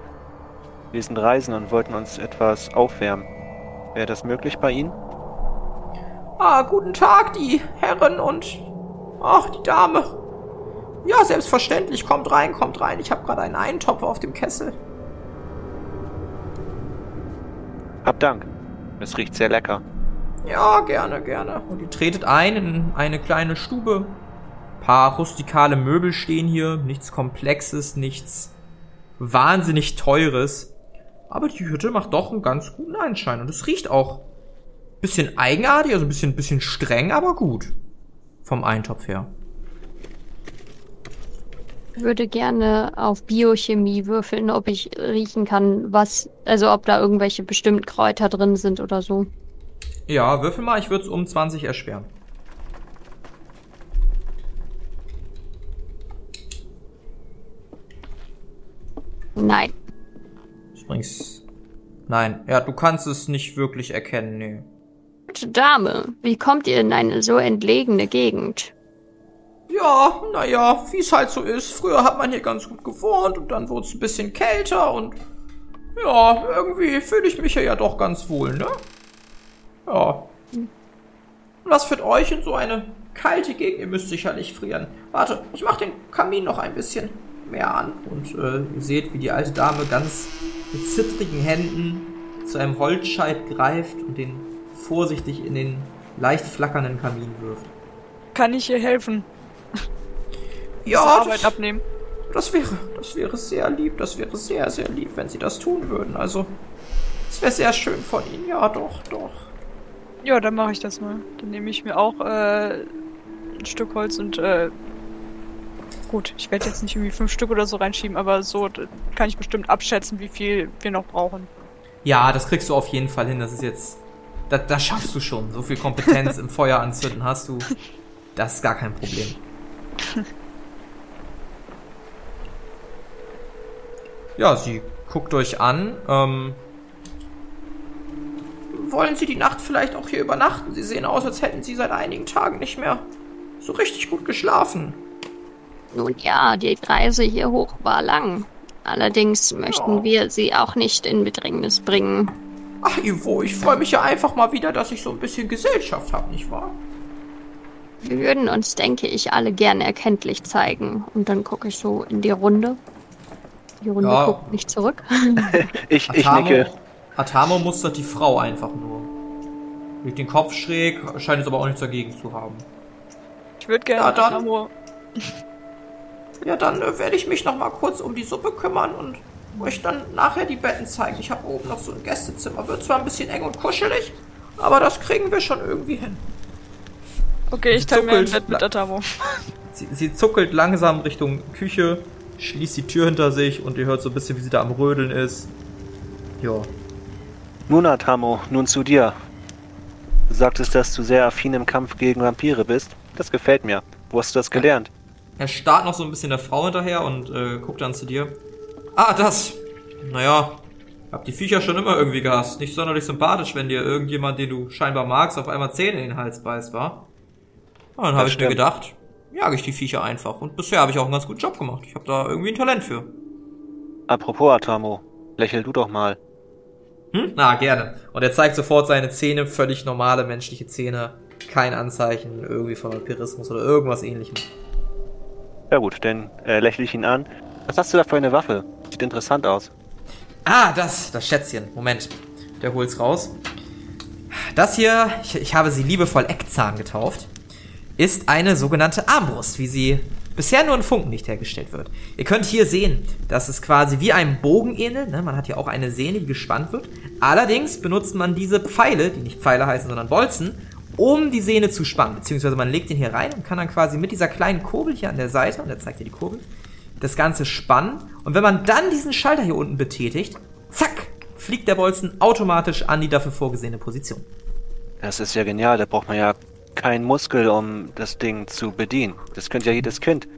Wir sind Reisen und wollten uns etwas aufwärmen. Wäre das möglich bei Ihnen? Ah, guten Tag, die Herren und... Ach, die Dame. Ja, selbstverständlich. Kommt rein, kommt rein. Ich habe gerade einen Eintopf auf dem Kessel. Hab Dank. Es riecht sehr lecker. Ja, gerne, gerne. Und ihr tretet ein in eine kleine Stube. Paar rustikale Möbel stehen hier. Nichts Komplexes, nichts wahnsinnig Teures. Aber die Hütte macht doch einen ganz guten Einschein. Und es riecht auch bisschen eigenartig, also ein bisschen, bisschen streng, aber gut. Vom Eintopf her. Ich würde gerne auf Biochemie würfeln, ob ich riechen kann, was, also ob da irgendwelche bestimmten Kräuter drin sind oder so. Ja, würfel mal, ich würde es um 20 erschweren. Nein. Übrigens. Nein, ja, du kannst es nicht wirklich erkennen, nee. Gute Dame, wie kommt ihr in eine so entlegene Gegend? Ja, naja, wie es halt so ist. Früher hat man hier ganz gut gewohnt und dann wurde es ein bisschen kälter und ja, irgendwie fühle ich mich hier ja doch ganz wohl, ne? Ja. Was führt euch in so eine kalte Gegend? Ihr müsst sicherlich frieren. Warte, ich mach den Kamin noch ein bisschen mehr an und äh, ihr seht, wie die alte Dame ganz mit zittrigen Händen zu einem Holzscheit greift und den vorsichtig in den leicht flackernden Kamin wirft. Kann ich ihr helfen? Ja, Arbeit das, abnehmen. das wäre, das wäre sehr lieb, das wäre sehr, sehr lieb, wenn Sie das tun würden. Also, es wäre sehr schön von Ihnen. Ja, doch, doch. Ja, dann mache ich das mal. Dann nehme ich mir auch äh, ein Stück Holz und äh, gut, ich werde jetzt nicht irgendwie fünf Stück oder so reinschieben, aber so kann ich bestimmt abschätzen, wie viel wir noch brauchen. Ja, das kriegst du auf jeden Fall hin. Das ist jetzt, das, das schaffst du schon. So viel Kompetenz im Feuer anzünden hast du. Das ist gar kein Problem. Ja, sie guckt euch an. Ähm, wollen Sie die Nacht vielleicht auch hier übernachten? Sie sehen aus, als hätten Sie seit einigen Tagen nicht mehr so richtig gut geschlafen. Nun ja, die Reise hier hoch war lang. Allerdings möchten Ja. wir sie auch nicht in Bedrängnis bringen. Ach, Ivo, ich freue mich ja einfach mal wieder, dass ich so ein bisschen Gesellschaft habe, nicht wahr? Wir würden uns, denke ich, alle gerne erkenntlich zeigen. Und dann gucke ich so in die Runde. Die Runde Ja. guckt nicht zurück. Ich, ich nicke. Atamo mustert die Frau einfach nur. Legt den Kopf schräg, scheint es aber auch nichts dagegen zu haben. Ich würde gerne Ja, dann. Atamo- Ja, dann äh, werde ich mich noch mal kurz um die Suppe kümmern und euch dann nachher die Betten zeigen. Ich habe oben noch so ein Gästezimmer. Wird zwar ein bisschen eng und kuschelig, aber das kriegen wir schon irgendwie hin. Okay, ich teile mir ein. Bett mit Atamo. Sie, sie zuckelt langsam Richtung Küche, schließt die Tür hinter sich und ihr hört so ein bisschen, wie sie da am Rödeln ist. Ja. Nun, Atamo, nun zu dir. Du sagtest, dass du sehr affin im Kampf gegen Vampire bist. Das gefällt mir. Wo hast du das gelernt? Er starrt noch so ein bisschen der Frau hinterher und äh, guckt dann zu dir. Ah, das. Naja, hab die Viecher schon immer irgendwie gehasst. Nicht sonderlich sympathisch, wenn dir irgendjemand, den du scheinbar magst, auf einmal Zähne in den Hals beißt, war. Und dann habe ich mir stimmt. gedacht, jage ich die Viecher einfach. Und bisher habe ich auch einen ganz guten Job gemacht. Ich habe da irgendwie ein Talent für. Apropos Atamo, lächel du doch mal. Hm? Na, gerne. Und er zeigt sofort seine Zähne, völlig normale menschliche Zähne. Kein Anzeichen irgendwie von Vampirismus oder irgendwas ähnlichem. Ja gut, dann äh, lächle ich ihn an. Was hast du da für eine Waffe? Sieht interessant aus. Ah, das, das Schätzchen. Moment. Der holt's raus. Das hier, ich, ich habe sie liebevoll Eckzahn getauft, ist eine sogenannte Armbrust, wie sie bisher nur in Funkenlicht hergestellt wird. Ihr könnt hier sehen, dass es quasi wie einem Bogen ähnelt. Ne? Man hat hier auch eine Sehne, die gespannt wird. Allerdings benutzt man diese Pfeile, die nicht Pfeile heißen, sondern Bolzen, um die Sehne zu spannen. Beziehungsweise man legt den hier rein und kann dann quasi mit dieser kleinen Kurbel hier an der Seite, und er zeigt dir die Kurbel, das Ganze spannen. Und wenn man dann diesen Schalter hier unten betätigt, zack, fliegt der Bolzen automatisch an die dafür vorgesehene Position. Das ist ja genial, da braucht man ja keinen Muskel, um das Ding zu bedienen. Das könnte ja jedes Kind.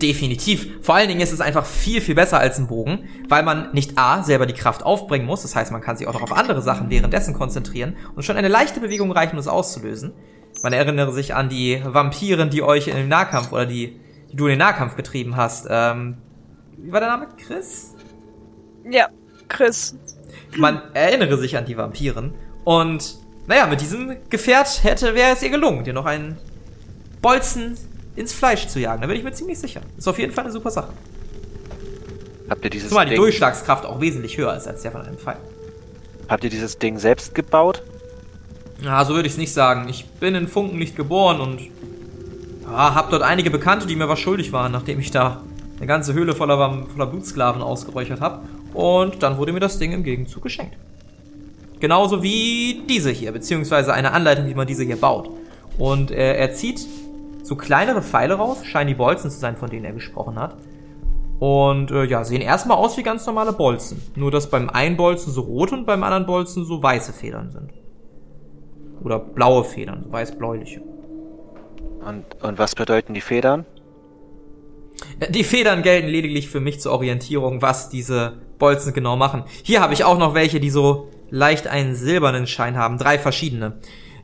Definitiv. Vor allen Dingen ist es einfach viel, viel besser als ein Bogen, weil man nicht A, selber die Kraft aufbringen muss, das heißt, man kann sich auch noch auf andere Sachen währenddessen konzentrieren und schon eine leichte Bewegung reichen, um es auszulösen. Man erinnere sich an die Vampiren, die euch in den Nahkampf oder die, die du in den Nahkampf getrieben hast. Ähm, wie war der Name? Chris? Ja, Chris. Man erinnere sich an die Vampiren. Und naja, mit diesem Gefährt hätte, wäre es ihr gelungen, dir noch einen Bolzen ins Fleisch zu jagen. Da bin ich mir ziemlich sicher. Ist auf jeden Fall eine super Sache. Habt ihr dieses Zumal die Ding, Durchschlagskraft auch wesentlich höher ist als der von einem Pfeil. habt ihr dieses Ding selbst gebaut? Ja, so würde ich es nicht sagen. Ich bin in Funkenlicht geboren und ja, hab dort einige Bekannte, die mir was schuldig waren, nachdem ich da eine ganze Höhle voller, voller Blutsklaven ausgeräuchert habe. Und dann wurde mir das Ding im Gegenzug geschenkt. Genauso wie diese hier, beziehungsweise eine Anleitung, wie man diese hier baut. Und äh, er zieht so kleinere Pfeile raus, scheinen die Bolzen zu sein, von denen er gesprochen hat. Und äh, ja, sehen erstmal aus wie ganz normale Bolzen. Nur dass beim einen Bolzen so rote und beim anderen Bolzen so weiße Federn sind. Oder blaue Federn, so weiß-bläuliche. Und, und was bedeuten die Federn? Die Federn gelten lediglich für mich zur Orientierung, was diese Bolzen genau machen. Hier habe ich auch noch welche, die so leicht einen silbernen Schein haben. Drei verschiedene.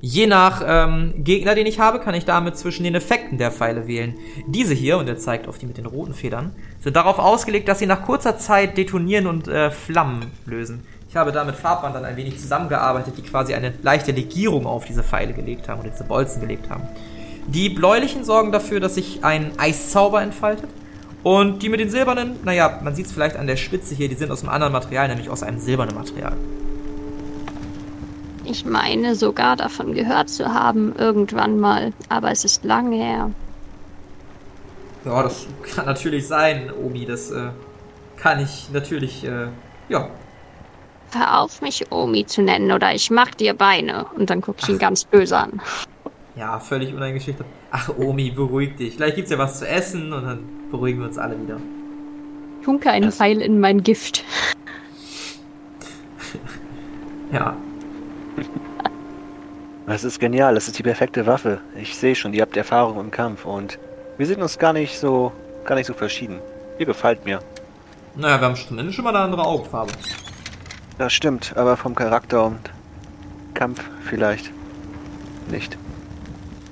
Je nach ähm, Gegner, den ich habe, kann ich damit zwischen den Effekten der Pfeile wählen. Diese hier, und er zeigt auf die mit den roten Federn, sind darauf ausgelegt, dass sie nach kurzer Zeit detonieren und äh, Flammen lösen. Ich habe da mit Farbwandern ein wenig zusammengearbeitet, die quasi eine leichte Legierung auf diese Pfeile gelegt haben oder diese Bolzen gelegt haben. Die bläulichen sorgen dafür, dass sich ein Eiszauber entfaltet. Und die mit den silbernen, naja, man sieht es vielleicht an der Spitze hier, die sind aus einem anderen Material, nämlich aus einem silbernen Material. Ich meine sogar davon gehört zu haben, irgendwann mal, aber es ist lange her. Ja, das kann natürlich sein, Omi. Das äh, kann ich natürlich, äh, ja. Hör auf, mich Omi zu nennen oder ich mach dir Beine. Und dann guck ich ihn ganz böse an. Ja, völlig uneingeschüchtert. Ach, Omi, beruhig dich. Gleich gibt's ja was zu essen und dann beruhigen wir uns alle wieder. Tunke einen Das- Pfeil in mein Gift. Ja. Das ist genial, das ist die perfekte Waffe. Ich sehe schon, ihr habt Erfahrung im Kampf und wir sind uns gar nicht so, gar nicht so verschieden. Ihr gefällt mir. Naja, wir haben zumindest schon mal eine andere Augenfarbe. Das stimmt, aber vom Charakter und Kampf vielleicht nicht.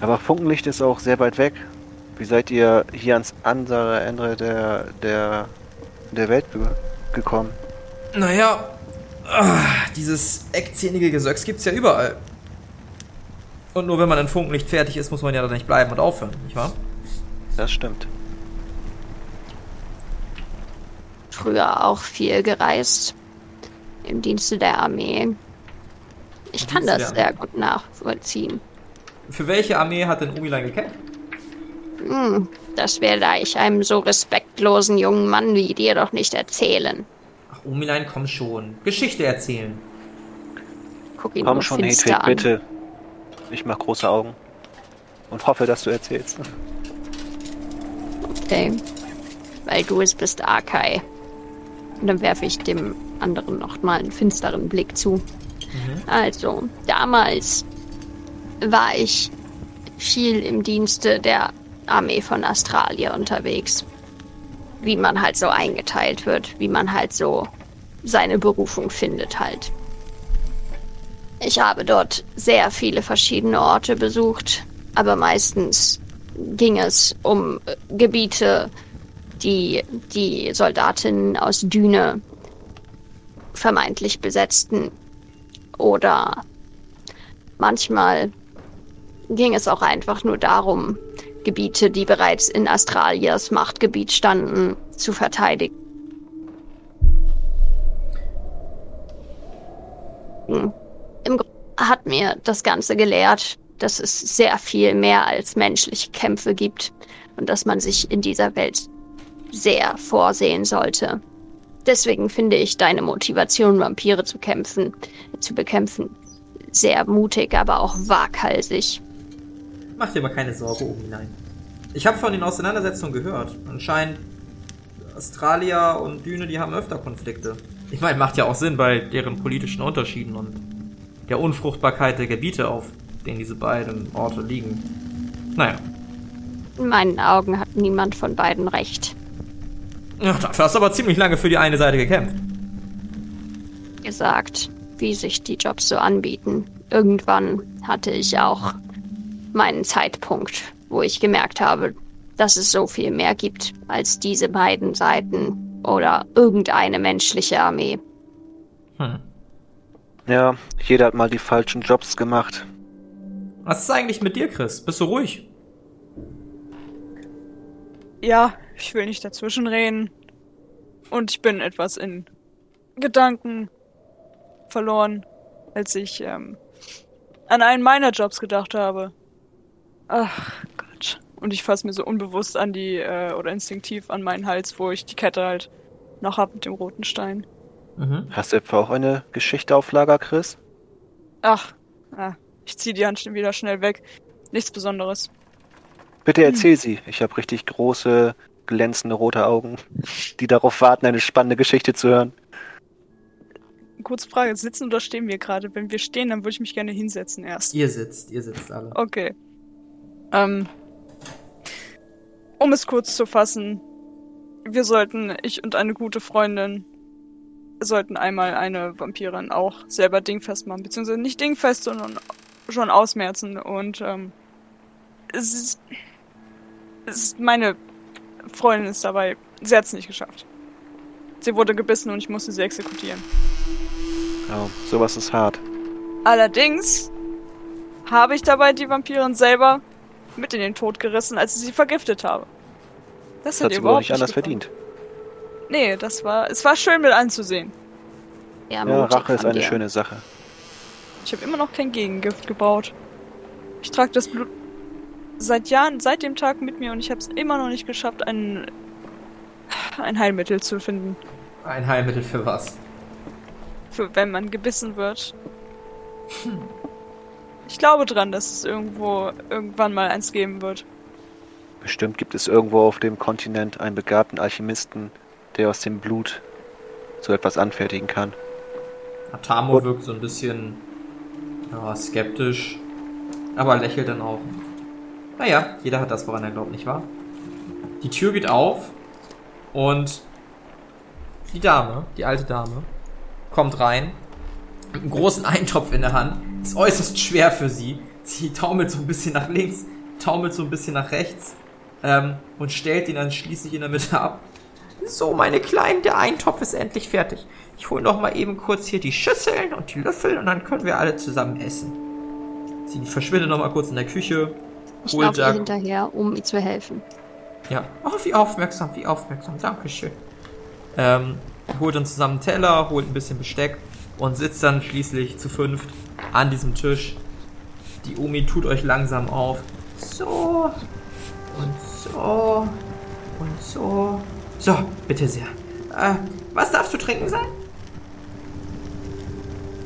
Aber Funkenlicht ist auch sehr weit weg. Wie seid ihr hier ans andere Ende der, der, der Welt ge gekommen? Naja, ah, dieses eckzähnige Gesöcks gibt's ja überall. Und nur wenn man in Funkenlicht fertig ist, muss man ja da nicht bleiben und aufhören, nicht wahr? Das stimmt. Früher auch viel gereist. Im Dienste der Armee. Ich Im kann Dienste das sehr gut nachvollziehen. Für welche Armee hat denn Umilein gekämpft? Hm, das werde ich einem so respektlosen jungen Mann wie dir doch nicht erzählen. Ach, Umilein, komm schon. Geschichte erzählen. Guck ihn Komm schon, Hedwig, an. bitte. Ich mach große Augen. Und hoffe, dass du erzählst. Okay. Weil du es bist, Arkai. Und dann werfe ich dem anderen noch mal einen finsteren Blick zu. Also, damals war ich viel im Dienste der Armee von Australia unterwegs. Wie man halt so eingeteilt wird, wie man halt so seine Berufung findet halt. Ich habe dort sehr viele verschiedene Orte besucht, aber meistens ging es um äh, Gebiete, die die Soldatinnen aus Düne vermeintlich besetzten. Oder manchmal ging es auch einfach nur darum, Gebiete, die bereits in Australiers Machtgebiet standen, zu verteidigen. Im Grunde hat mir das Ganze gelehrt, dass es sehr viel mehr als menschliche Kämpfe gibt und dass man sich in dieser Welt sehr vorsehen sollte. Deswegen finde ich deine Motivation, Vampire zu kämpfen, zu bekämpfen, sehr mutig, aber auch waghalsig. Mach dir mal keine Sorge, Umilein. Ich habe von den Auseinandersetzungen gehört. Anscheinend Australia und Düne, die haben öfter Konflikte. Ich meine, macht ja auch Sinn bei deren politischen Unterschieden und der Unfruchtbarkeit der Gebiete, auf denen diese beiden Orte liegen. Naja. In meinen Augen hat niemand von beiden recht. Ja, dafür hast du aber ziemlich lange für die eine Seite gekämpft. Gesagt, wie sich die Jobs so anbieten. Irgendwann hatte ich auch meinen Zeitpunkt, wo ich gemerkt habe, dass es so viel mehr gibt als diese beiden Seiten, oder irgendeine menschliche Armee. Hm. Ja, jeder hat mal die falschen Jobs gemacht. Was ist eigentlich mit dir, Chris? Bist du ruhig? Ja, ich will nicht dazwischen reden. Und ich bin etwas in Gedanken verloren, als ich ähm, an einen meiner Jobs gedacht habe. Ach Gott. Und ich fasse mir so unbewusst an die, äh, oder instinktiv an meinen Hals, wo ich die Kette halt noch hab mit dem roten Stein. Mhm. Hast du etwa auch eine Geschichte auf Lager, Chris? Ach, ah, ich zieh die Hand schon wieder schnell weg. Nichts Besonderes. Bitte erzähl sie. Ich habe richtig große, glänzende rote Augen, die darauf warten, eine spannende Geschichte zu hören. Kurze Frage, sitzen oder stehen wir gerade? Wenn wir stehen, dann würde ich mich gerne hinsetzen erst. Ihr sitzt, ihr sitzt alle. Okay. Ähm, um es kurz zu fassen, wir sollten, ich und eine gute Freundin, sollten einmal eine Vampirin auch selber dingfest machen, beziehungsweise nicht dingfest, sondern schon ausmerzen. Und ähm, es ist, es ist meine Freundin ist dabei, sie hat es nicht geschafft. Sie wurde gebissen und ich musste sie exekutieren. Ja, sowas ist hart. Allerdings habe ich dabei die Vampirin selber mit in den Tod gerissen, als ich sie vergiftet habe. Das Das hat hat ihr sie überhaupt nicht anders gefallen. verdient. Nee, das war, es war schön mit anzusehen. Ja, Ja, Rache ist eine dir. schöne Sache. Ich habe immer noch kein Gegengift gebaut. Ich trage das Blut seit Jahren, seit dem Tag mit mir und ich habe es immer noch nicht geschafft, ein, ein Heilmittel zu finden, Ein Heilmittel für was? für wenn man gebissen wird. Ich glaube dran, dass es irgendwo irgendwann mal eins geben wird. Bestimmt gibt es irgendwo auf dem Kontinent einen begabten Alchemisten, der aus dem Blut so etwas anfertigen kann. Atamo Und- wirkt so ein bisschen ja, skeptisch, aber lächelt dann auch. Naja, jeder hat das, woran er glaubt, nicht wahr? Die Tür geht auf und die Dame, die alte Dame, kommt rein mit einem großen Eintopf in der Hand. Ist äußerst schwer für sie. Sie taumelt so ein bisschen nach links, taumelt so ein bisschen nach rechts ähm, und stellt ihn dann schließlich in der Mitte ab. So, meine Kleinen, der Eintopf ist endlich fertig. Ich hole noch mal eben kurz hier die Schüsseln und die Löffel und dann können wir alle zusammen essen. Sie verschwindet noch mal kurz in der Küche. Ich holt laufe ihr da- hinterher, um ihr zu helfen. Ja. Oh, wie aufmerksam, wie aufmerksam. Dankeschön. Ähm, holt dann zusammen einen Teller, holt ein bisschen Besteck und sitzt dann schließlich zu fünft an diesem Tisch. Die Omi tut euch langsam auf. So. Und so. Und so. So, bitte sehr. Äh, was darf zu trinken sein?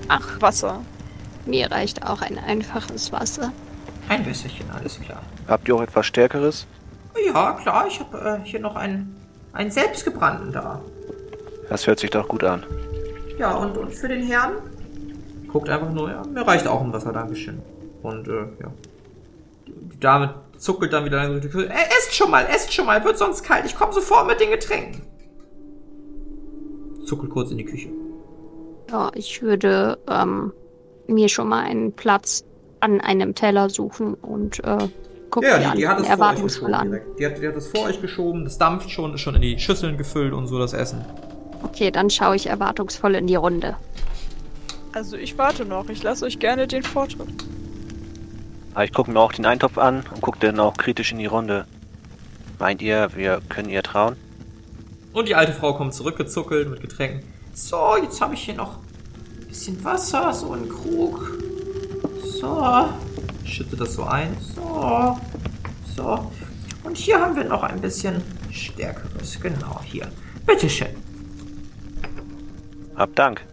Ach, Wasser. Mir reicht auch ein einfaches Wasser. Ein Wässerchen, alles klar. Habt ihr auch etwas Stärkeres? Ja, klar, ich habe äh, hier noch einen, einen selbstgebrannten da. Das hört sich doch gut an. Ja, und, und für den Herrn? Guckt einfach nur, ja, mir reicht auch ein Wasser, Dankeschön. Und, äh, ja. Die, Dame zuckelt dann wieder langsam durch die Küche. Äh, esst schon mal, esst schon mal, wird sonst kalt. Ich komme sofort mit den Getränken. Zuckelt kurz in die Küche. Ja, ich würde ähm, mir schon mal einen Platz an einem Teller suchen und äh, gucke Ja, die die, die hat es vor euch geschoben. Die hat, die hat es vor euch geschoben, das dampft schon, ist schon in die Schüsseln gefüllt und so das Essen. Okay, dann schaue ich erwartungsvoll in die Runde. Also ich warte noch. Ich lasse euch gerne den Vortritt. Aber ich gucke mir auch den Eintopf an und gucke dann auch kritisch in die Runde. Meint ihr, wir können ihr trauen? Und die alte Frau kommt zurückgezuckelt mit Getränken. So, jetzt habe ich hier noch ein bisschen Wasser, so einen Krug. So. Schüttet das so ein. So. So. Und hier haben wir noch ein bisschen Stärkeres. Genau, hier. Bitteschön. Hab Dank.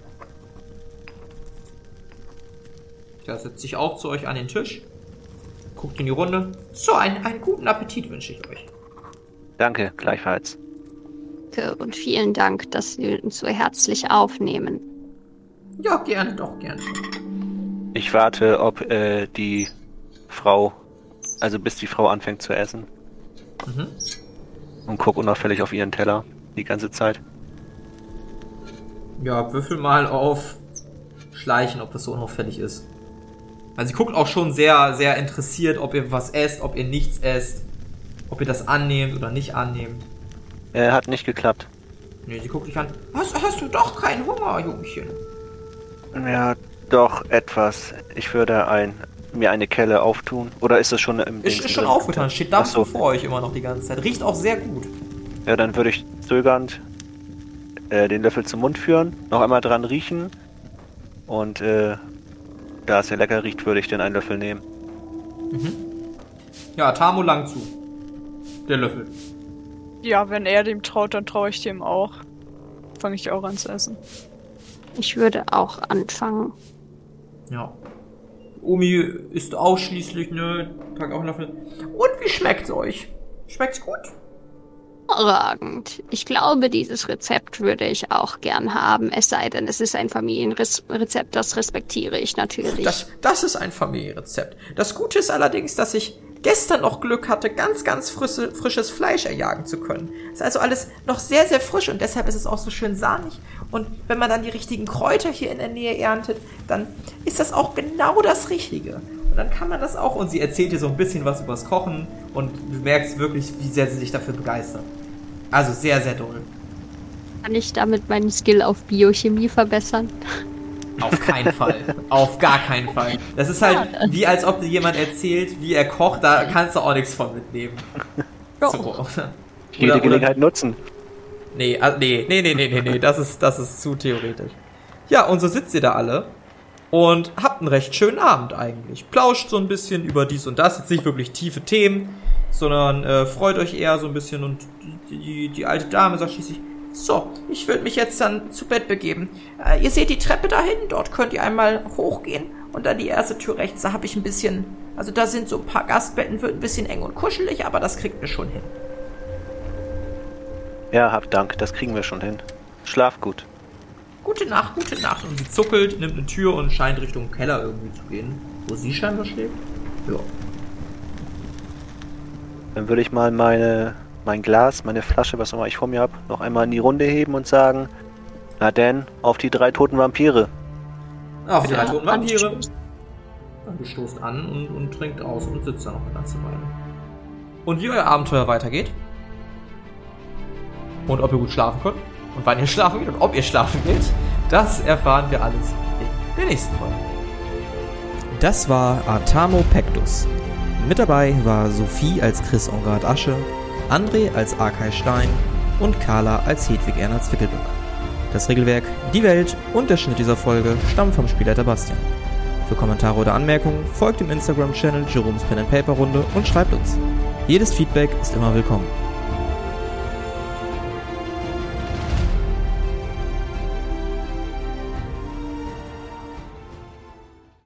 Der setzt sich auch zu euch an den Tisch. Guckt in die Runde. So, einen, einen guten Appetit wünsche ich euch. Danke, gleichfalls. Danke Und vielen Dank, dass Sie uns so herzlich aufnehmen. Ja, gerne, doch, gerne. Ich warte, ob äh, die Frau, also bis die Frau anfängt zu essen Mhm. und guck unauffällig auf ihren Teller die ganze Zeit. Ja, würfel mal auf Schleichen, ob das so unauffällig ist. Also sie guckt auch schon sehr, sehr interessiert, ob ihr was esst, ob ihr nichts esst, ob ihr das annehmt oder nicht annehmt. Äh, hat nicht geklappt. Nee, sie guckt dich an. Hast, hast du doch keinen Hunger, Jungchen? Ja, doch etwas. Ich würde ein, mir eine Kelle auftun. Oder ist das schon im Ist, ist schon aufgetan, steht Ach so. vor euch immer noch die ganze Zeit. Riecht auch sehr gut. Ja, dann würde ich zögernd äh, den Löffel zum Mund führen, noch einmal dran riechen und äh, da es ja lecker riecht, würde ich dann einen Löffel nehmen. Ja, Tamo lang zu. Der Löffel. Ja, wenn er dem traut, dann traue ich dem auch. Fange ich auch an zu essen. Ich würde auch anfangen. Ja. Omi isst ausschließlich, ne? Pack auch einen Löffel. Und wie schmeckt's euch? Schmeckt's gut? Hervorragend. Ich glaube, dieses Rezept würde ich auch gern haben, es sei denn, es ist ein Familienrezept, das respektiere ich natürlich. Das, das ist ein Familienrezept. Das Gute ist allerdings, dass ich gestern noch Glück hatte, ganz, ganz frische, frisches Fleisch erjagen zu können. Ist also alles noch sehr, sehr frisch und deshalb ist es auch so schön sahnig. Und wenn man dann die richtigen Kräuter hier in der Nähe erntet, dann ist das auch genau das Richtige. Dann kann man das auch. Und sie erzählt dir so ein bisschen was übers Kochen und du merkst wirklich, wie sehr sie sich dafür begeistert. Also sehr, sehr doll. Kann ich damit meinen Skill auf Biochemie verbessern? Auf keinen Fall. Auf gar keinen Fall. Das ist halt wie als ob dir jemand erzählt, wie er kocht, da kannst du auch nichts von mitnehmen. So. Jede Oder- Gelegenheit nutzen. Nee, also, nee, nee, nee, nee, nee, nee, das ist, das ist zu theoretisch. Ja, und so sitzt ihr da alle und habt einen recht schönen Abend eigentlich. Plauscht so ein bisschen über dies und das, jetzt nicht wirklich tiefe Themen, sondern äh, freut euch eher so ein bisschen und die, die, alte Dame sagt schließlich, so, ich würde mich jetzt dann zu Bett begeben. Äh, ihr seht die Treppe da hinten, dort könnt ihr einmal hochgehen und dann die erste Tür rechts, da habe ich ein bisschen, also da sind so ein paar Gastbetten, wird ein bisschen eng und kuschelig, aber das kriegt ihr schon hin. Ja, hab Dank, das kriegen wir schon hin. Schlaf gut. Gute Nacht, gute Nacht. Und sie zuckelt, nimmt eine Tür und scheint Richtung Keller irgendwie zu gehen. Wo sie scheinbar schläft. Ja. Dann würde ich mal meine, mein Glas, meine Flasche, was auch immer ich vor mir habe, noch einmal in die Runde heben und sagen, na denn, auf die drei toten Vampire. Auf die Ja, drei toten Vampire. du stoßt an und, und trinkt aus und sitzt da noch eine ganze Weile. Und wie euer Abenteuer weitergeht. Und ob ihr gut schlafen könnt. Und wann ihr schlafen geht und ob ihr schlafen geht. Das erfahren wir alles in der nächsten Folge. Das war Atamo Pectus. Mit dabei war Sophie als Chris Ongard Asche, André als Arkay Stein und Carla als Hedwig Erna Zwickelböck. Das Regelwerk, die Welt und der Schnitt dieser Folge stammen vom Spielleiter Bastian. Für Kommentare oder Anmerkungen folgt dem Instagram-Channel Jerome's Pen and Paper Runde und schreibt uns. Jedes Feedback ist immer willkommen.